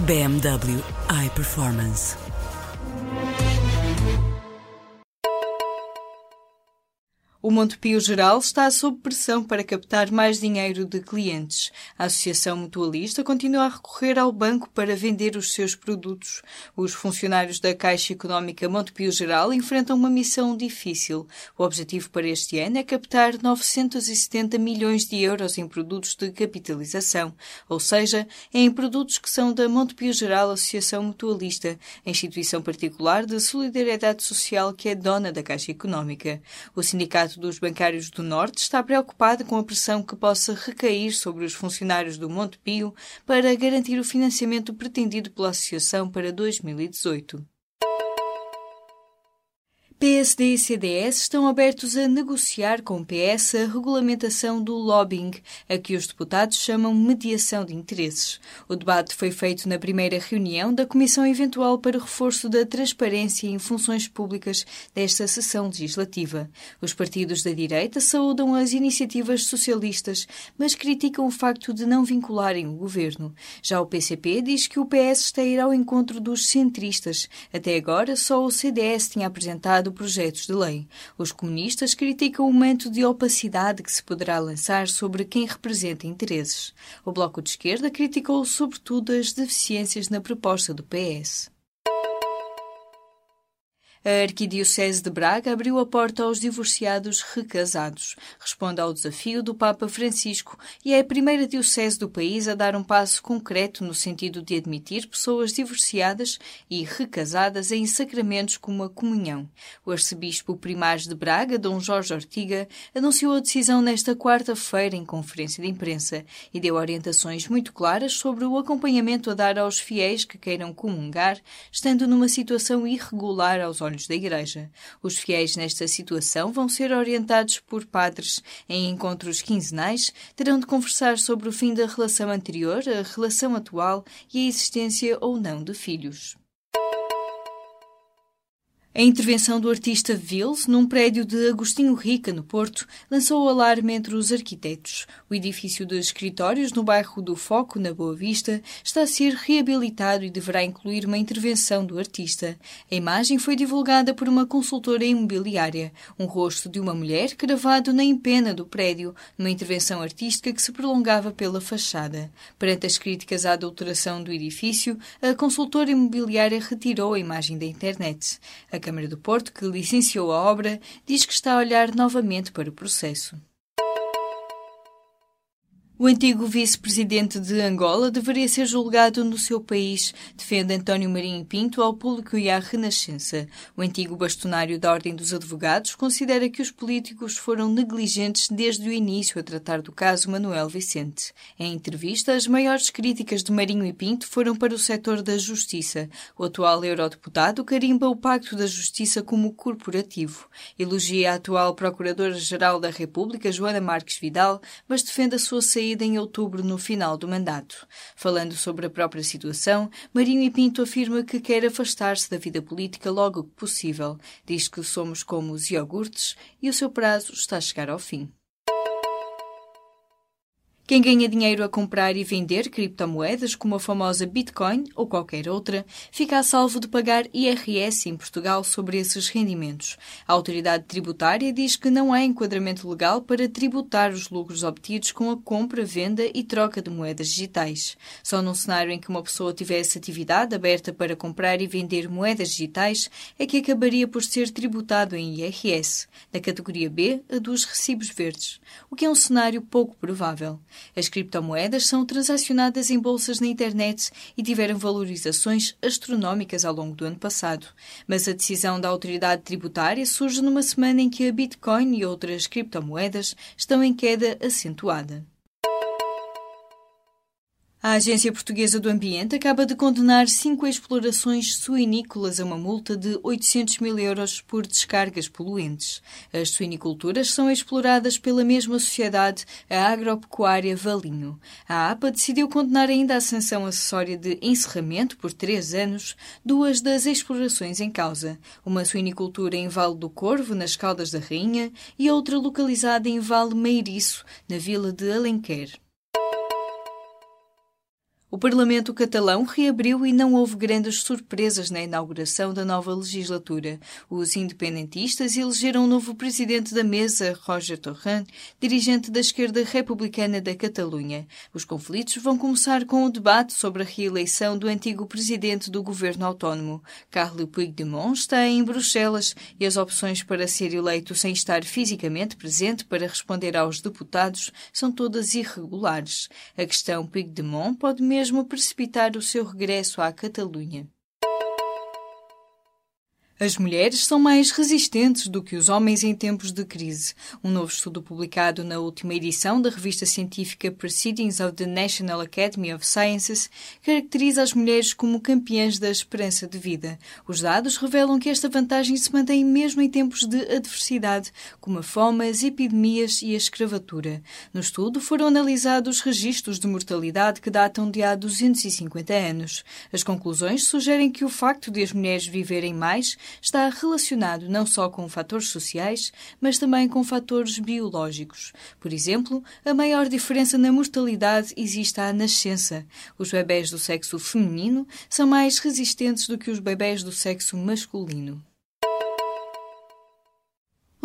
BMW iPerformance. O Montepio Geral está sob pressão para captar mais dinheiro de clientes. A Associação Mutualista continua a recorrer ao banco para vender os seus produtos. Os funcionários da Caixa Económica Montepio Geral enfrentam uma missão difícil. O objetivo para este ano é captar 970 milhões de euros em produtos de capitalização, ou seja, em produtos que são da Montepio Geral Associação Mutualista, instituição particular de solidariedade social que é dona da Caixa Económica. O sindicato Sindicato dos Bancários do Norte está preocupado com a pressão que possa recair sobre os funcionários do Montepio para garantir o financiamento pretendido pela Associação para 2018. PSD e CDS estão abertos a negociar com o PS a regulamentação do lobbying, a que os deputados chamam mediação de interesses. O debate foi feito na primeira reunião da Comissão Eventual para Reforço da Transparência em Funções Públicas desta sessão legislativa. Os partidos da direita saúdam as iniciativas socialistas, mas criticam o facto de não vincularem o governo. Já o PCP diz que o PS está a ir ao encontro dos centristas. Até agora, só o CDS tinha apresentado projetos de lei. Os comunistas criticam o manto de opacidade que se poderá lançar sobre quem representa interesses. O Bloco de Esquerda criticou sobretudo as deficiências na proposta do PS. A Arquidiocese de Braga abriu a porta aos divorciados recasados. Responde ao desafio do Papa Francisco e é a primeira diocese do país a dar um passo concreto no sentido de admitir pessoas divorciadas e recasadas em sacramentos como a comunhão. O arcebispo primário de Braga, Dom Jorge Ortiga, anunciou a decisão nesta quarta-feira em conferência de imprensa e deu orientações muito claras sobre o acompanhamento a dar aos fiéis que queiram comungar, estando numa situação irregular aos olhos da Igreja. Os fiéis nesta situação vão ser orientados por padres. Em encontros quinzenais, terão de conversar sobre o fim da relação anterior, a relação atual e a existência ou não de filhos. A intervenção do artista Vils num prédio de Agostinho Rica, no Porto, lançou o alarme entre os arquitetos. O edifício de escritórios no bairro do Foco, na Boa Vista, está a ser reabilitado e deverá incluir uma intervenção do artista. A imagem foi divulgada por uma consultora imobiliária, um rosto de uma mulher gravado na empena do prédio, numa intervenção artística que se prolongava pela fachada. Perante as críticas à adulteração do edifício, a consultora imobiliária retirou a imagem da internet. A Câmara do Porto, que licenciou a obra, diz que está a olhar novamente para o processo. O antigo vice-presidente de Angola deveria ser julgado no seu país, defende António Marinho Pinto ao público e à Renascença. O antigo bastonário da Ordem dos Advogados considera que os políticos foram negligentes desde o início a tratar do caso Manuel Vicente. Em entrevista, as maiores críticas de Marinho e Pinto foram para o setor da justiça. O atual eurodeputado carimba o Pacto da Justiça como corporativo. Elogia a atual Procuradora-Geral da República, Joana Marques Vidal, mas defende a sua saída em outubro no final do mandato. Falando sobre a própria situação, Marinho e Pinto afirma que quer afastar-se da vida política logo que possível. Diz que somos como os iogurtes e o seu prazo está a chegar ao fim. Quem ganha dinheiro a comprar e vender criptomoedas, como a famosa Bitcoin ou qualquer outra, fica a salvo de pagar IRS em Portugal sobre esses rendimentos. A autoridade tributária diz que não há enquadramento legal para tributar os lucros obtidos com a compra, venda e troca de moedas digitais. Só num cenário em que uma pessoa tivesse atividade aberta para comprar e vender moedas digitais é que acabaria por ser tributado em IRS, da categoria B a dos recibos verdes, o que é um cenário pouco provável. As criptomoedas são transacionadas em bolsas na internet e tiveram valorizações astronómicas ao longo do ano passado. Mas a decisão da autoridade tributária surge numa semana em que a Bitcoin e outras criptomoedas estão em queda acentuada. A Agência Portuguesa do Ambiente acaba de condenar cinco explorações suinícolas a uma multa de 800 mil euros por descargas poluentes. As suiniculturas são exploradas pela mesma sociedade, a Agropecuária Valinho. A APA decidiu condenar ainda a sanção acessória de encerramento por três anos duas das explorações em causa. Uma suinicultura em Vale do Corvo, nas Caldas da Rainha, e outra localizada em Vale Meiriço, na vila de Alenquer. O Parlamento catalão reabriu e não houve grandes surpresas na inauguração da nova legislatura. Os independentistas elegeram o novo presidente da mesa, Roger Torrent, dirigente da esquerda republicana da Catalunha. Os conflitos vão começar com o debate sobre a reeleição do antigo presidente do governo autónomo. Carles Puigdemont está em Bruxelas e as opções para ser eleito sem estar fisicamente presente para responder aos deputados são todas irregulares. A questão Puigdemont pode mesmo mesmo precipitar o seu regresso à Catalunha. As mulheres são mais resistentes do que os homens em tempos de crise. Um novo estudo publicado na última edição da revista científica Proceedings of the National Academy of Sciences caracteriza as mulheres como campeãs da esperança de vida. Os dados revelam que esta vantagem se mantém mesmo em tempos de adversidade, como a fome, as epidemias e a escravatura. No estudo foram analisados registros de mortalidade que datam de há 250 anos. As conclusões sugerem que o facto de as mulheres viverem mais está relacionado não só com fatores sociais, mas também com fatores biológicos. Por exemplo, a maior diferença na mortalidade existe à nascença. Os bebés do sexo feminino são mais resistentes do que os bebés do sexo masculino.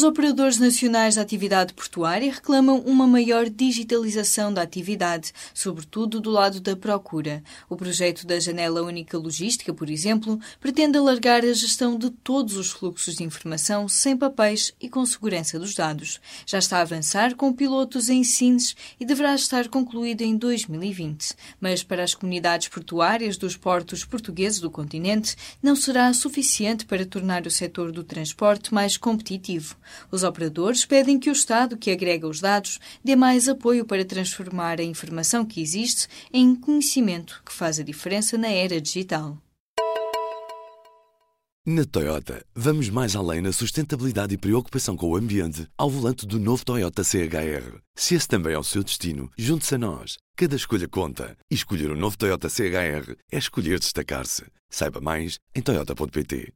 Os operadores nacionais da atividade portuária reclamam uma maior digitalização da atividade, sobretudo do lado da procura. O projeto da Janela Única Logística, por exemplo, pretende alargar a gestão de todos os fluxos de informação sem papéis e com segurança dos dados. Já está a avançar com pilotos em Sines e deverá estar concluído em 2020. Mas para as comunidades portuárias dos portos portugueses do continente, não será suficiente para tornar o setor do transporte mais competitivo. Os operadores pedem que o Estado, que agrega os dados, dê mais apoio para transformar a informação que existe em conhecimento que faz a diferença na era digital. Na Toyota, vamos mais além na sustentabilidade e preocupação com o ambiente ao volante do novo Toyota CHR. Se esse também é o seu destino, junte-se a nós. Cada escolha conta. E escolher o um novo Toyota CHR é escolher destacar-se. Saiba mais em Toyota.pt.